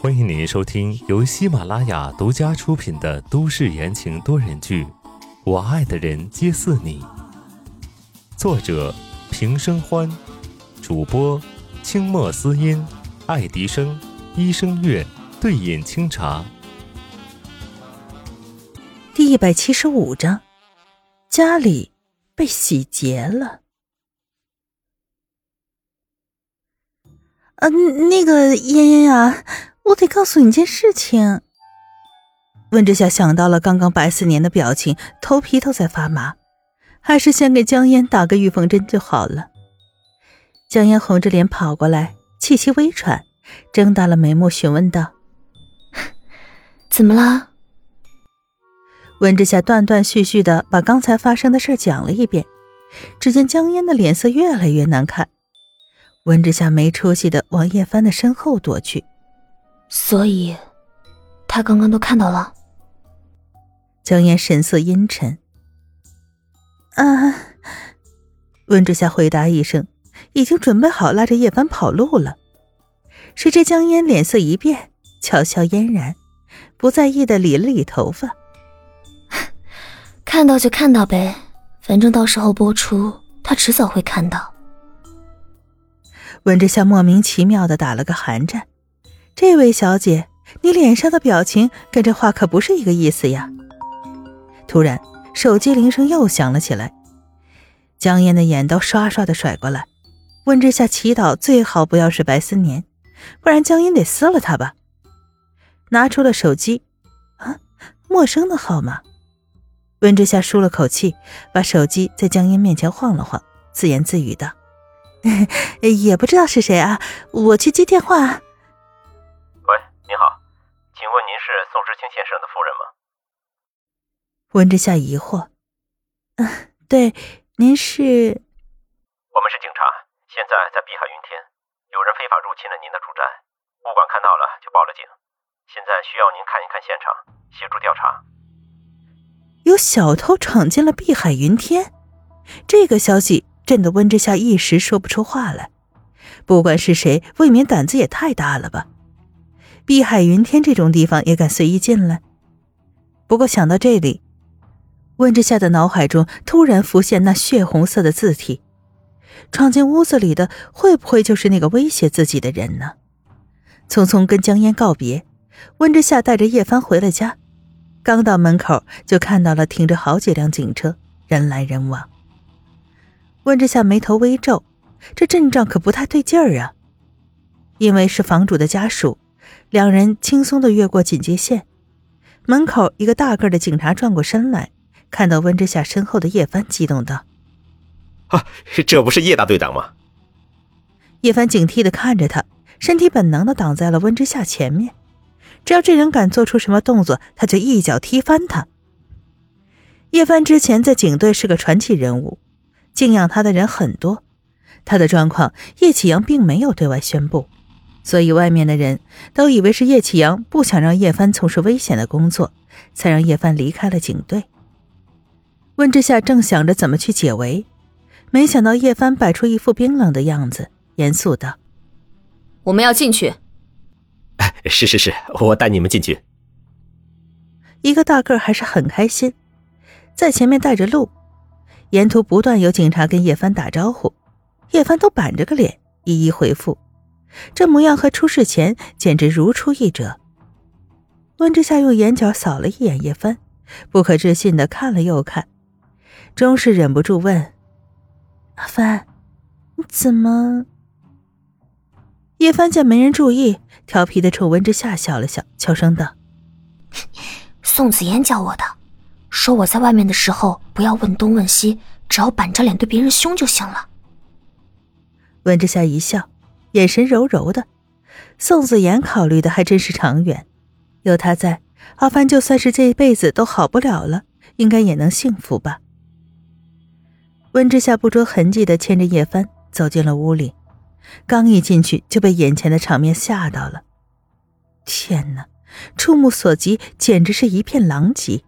欢迎您收听由喜马拉雅独家出品的都市言情多人剧《我爱的人皆似你》，作者平生欢，主播清墨思音、爱迪生、一生月、对饮清茶。第一百七十五章，家里被洗劫了。呃，那个嫣嫣呀。我得告诉你件事情。温之夏想到了刚刚白思年的表情，头皮都在发麻，还是先给江烟打个预防针就好了。江烟红着脸跑过来，气息微喘，睁大了眉目询问道：“怎么了？”温之夏断断续续的把刚才发生的事讲了一遍，只见江烟的脸色越来越难看。温之夏没出息的往叶帆的身后躲去。所以，他刚刚都看到了。江烟神色阴沉。啊，温之夏回答一声，已经准备好拉着叶帆跑路了。谁知江烟脸色一变，巧笑嫣然，不在意的理了理头发。看到就看到呗，反正到时候播出，他迟早会看到。温之夏莫名其妙的打了个寒战。这位小姐，你脸上的表情跟这话可不是一个意思呀！突然，手机铃声又响了起来，江烟的眼都刷刷的甩过来。温之夏祈祷最好不要是白思年，不然江烟得撕了他吧。拿出了手机，啊，陌生的号码。温之夏舒了口气，把手机在江烟面前晃了晃，自言自语道：“ 也不知道是谁啊，我去接电话。”喂你好，请问您是宋之清先生的夫人吗？温之夏疑惑。嗯，对，您是？我们是警察，现在在碧海云天，有人非法入侵了您的住宅，物管看到了就报了警，现在需要您看一看现场，协助调查。有小偷闯进了碧海云天，这个消息震得温之夏一时说不出话来。不管是谁，未免胆子也太大了吧！碧海云天这种地方也敢随意进来？不过想到这里，温之夏的脑海中突然浮现那血红色的字体，闯进屋子里的会不会就是那个威胁自己的人呢？匆匆跟江烟告别，温之夏带着叶帆回了家。刚到门口，就看到了停着好几辆警车，人来人往。温之夏眉头微皱，这阵仗可不太对劲儿啊！因为是房主的家属。两人轻松的越过警戒线，门口一个大个的警察转过身来，看到温之夏身后的叶帆，激动道：“啊，这不是叶大队长吗？”叶帆警惕的看着他，身体本能的挡在了温之夏前面，只要这人敢做出什么动作，他就一脚踢翻他。叶帆之前在警队是个传奇人物，敬仰他的人很多，他的状况叶启阳并没有对外宣布。所以，外面的人都以为是叶启阳不想让叶帆从事危险的工作，才让叶帆离开了警队。温之夏正想着怎么去解围，没想到叶帆摆出一副冰冷的样子，严肃道：“我们要进去。”“是是是，我带你们进去。”一个大个还是很开心，在前面带着路，沿途不断有警察跟叶帆打招呼，叶帆都板着个脸一一回复。这模样和出事前简直如出一辙。温之夏用眼角扫了一眼叶帆，不可置信的看了又看，终是忍不住问：“阿帆，你怎么？”叶帆见没人注意，调皮的冲温之夏笑了笑，悄声道：“宋子妍教我的，说我在外面的时候不要问东问西，只要板着脸对别人凶就行了。”温之夏一笑。眼神柔柔的，宋子妍考虑的还真是长远。有他在，阿帆就算是这一辈子都好不了了，应该也能幸福吧。温之夏不着痕迹的牵着叶帆走进了屋里，刚一进去就被眼前的场面吓到了。天哪，触目所及简直是一片狼藉，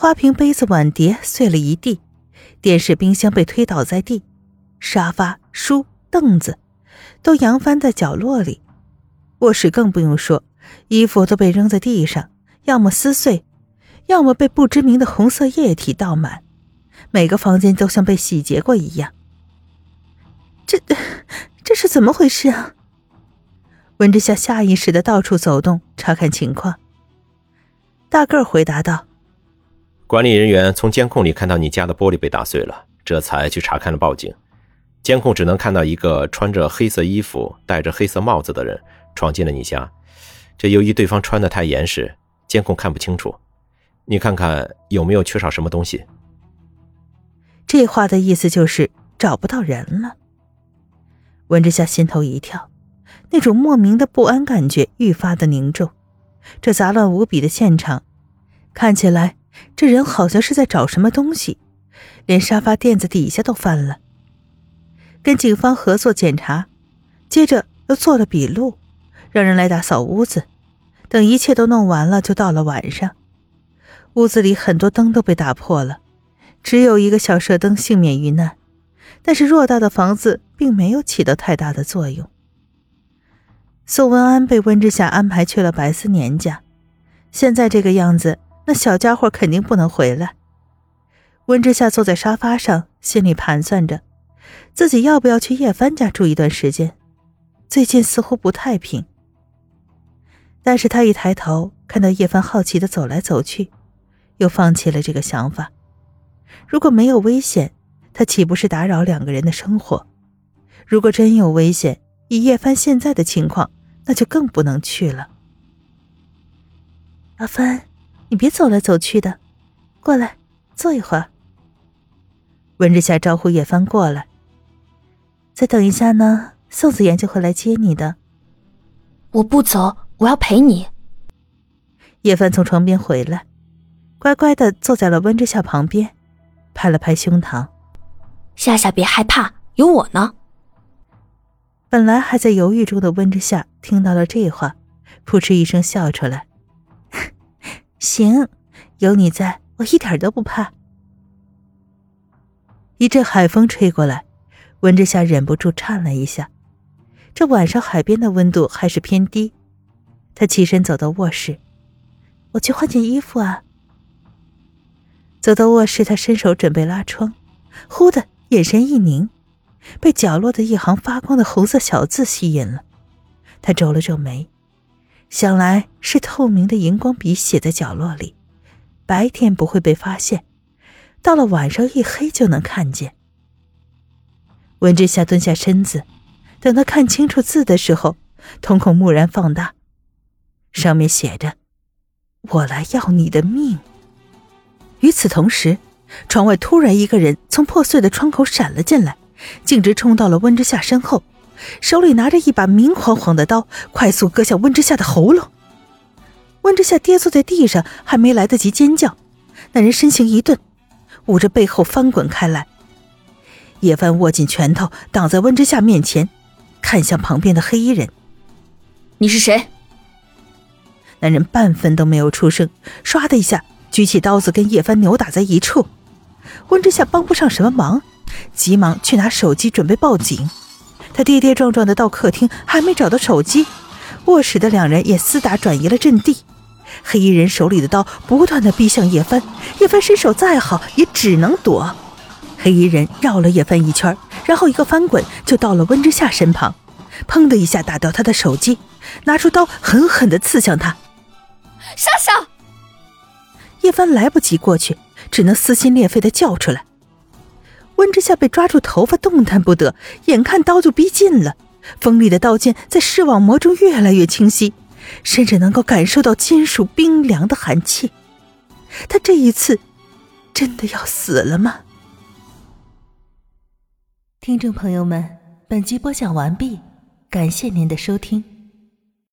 花瓶、杯子、碗碟碎了一地，电视、冰箱被推倒在地，沙发、书、凳子。都扬翻在角落里，卧室更不用说，衣服都被扔在地上，要么撕碎，要么被不知名的红色液体倒满，每个房间都像被洗劫过一样。这，这是怎么回事啊？温之夏下意识的到处走动，查看情况。大个儿回答道：“管理人员从监控里看到你家的玻璃被打碎了，这才去查看了报警。监控只能看到一个穿着黑色衣服、戴着黑色帽子的人闯进了你家。这由于对方穿的太严实，监控看不清楚。你看看有没有缺少什么东西？”这话的意思就是找不到人了。温之夏心头一跳。那种莫名的不安感觉愈发的凝重，这杂乱无比的现场，看起来这人好像是在找什么东西，连沙发垫子底下都翻了。跟警方合作检查，接着又做了笔录，让人来打扫屋子。等一切都弄完了，就到了晚上，屋子里很多灯都被打破了，只有一个小射灯幸免于难，但是偌大的房子并没有起到太大的作用。宋文安被温之夏安排去了白思年家，现在这个样子，那小家伙肯定不能回来。温之夏坐在沙发上，心里盘算着，自己要不要去叶帆家住一段时间。最近似乎不太平。但是他一抬头看到叶帆好奇的走来走去，又放弃了这个想法。如果没有危险，他岂不是打扰两个人的生活？如果真有危险，以叶帆现在的情况，那就更不能去了。阿帆，你别走来走去的，过来坐一会儿。温之夏招呼叶帆过来。再等一下呢，宋子妍就会来接你的。我不走，我要陪你。叶帆从床边回来，乖乖的坐在了温之夏旁边，拍了拍胸膛：“夏夏别害怕，有我呢。”本来还在犹豫中的温之夏听到了这话，扑哧一声笑出来。行，有你在，我一点都不怕。一阵海风吹过来，温之夏忍不住颤了一下。这晚上海边的温度还是偏低，他起身走到卧室，我去换件衣服啊。走到卧室，他伸手准备拉窗，忽的眼神一凝。被角落的一行发光的红色小字吸引了，他皱了皱眉，想来是透明的荧光笔写在角落里，白天不会被发现，到了晚上一黑就能看见。温之夏蹲下身子，等他看清楚字的时候，瞳孔蓦然放大，上面写着：“我来要你的命。”与此同时，窗外突然一个人从破碎的窗口闪了进来。径直冲到了温之夏身后，手里拿着一把明晃晃的刀，快速割向温之夏的喉咙。温之夏跌坐在地上，还没来得及尖叫，那人身形一顿，捂着背后翻滚开来。叶帆握紧拳头挡在温之夏面前，看向旁边的黑衣人：“你是谁？”男人半分都没有出声，唰的一下举起刀子跟叶帆扭打在一处。温之夏帮不上什么忙。急忙去拿手机准备报警，他跌跌撞撞的到客厅，还没找到手机，卧室的两人也厮打转移了阵地。黑衣人手里的刀不断的逼向叶帆，叶帆身手再好也只能躲。黑衣人绕了叶帆一圈，然后一个翻滚就到了温之夏身旁，砰的一下打掉他的手机，拿出刀狠狠的刺向他。杀手，叶帆来不及过去，只能撕心裂肺的叫出来。温之夏被抓住头发，动弹不得。眼看刀就逼近了，锋利的刀尖在视网膜中越来越清晰，甚至能够感受到金属冰凉的寒气。他这一次真的要死了吗？听众朋友们，本集播讲完毕，感谢您的收听。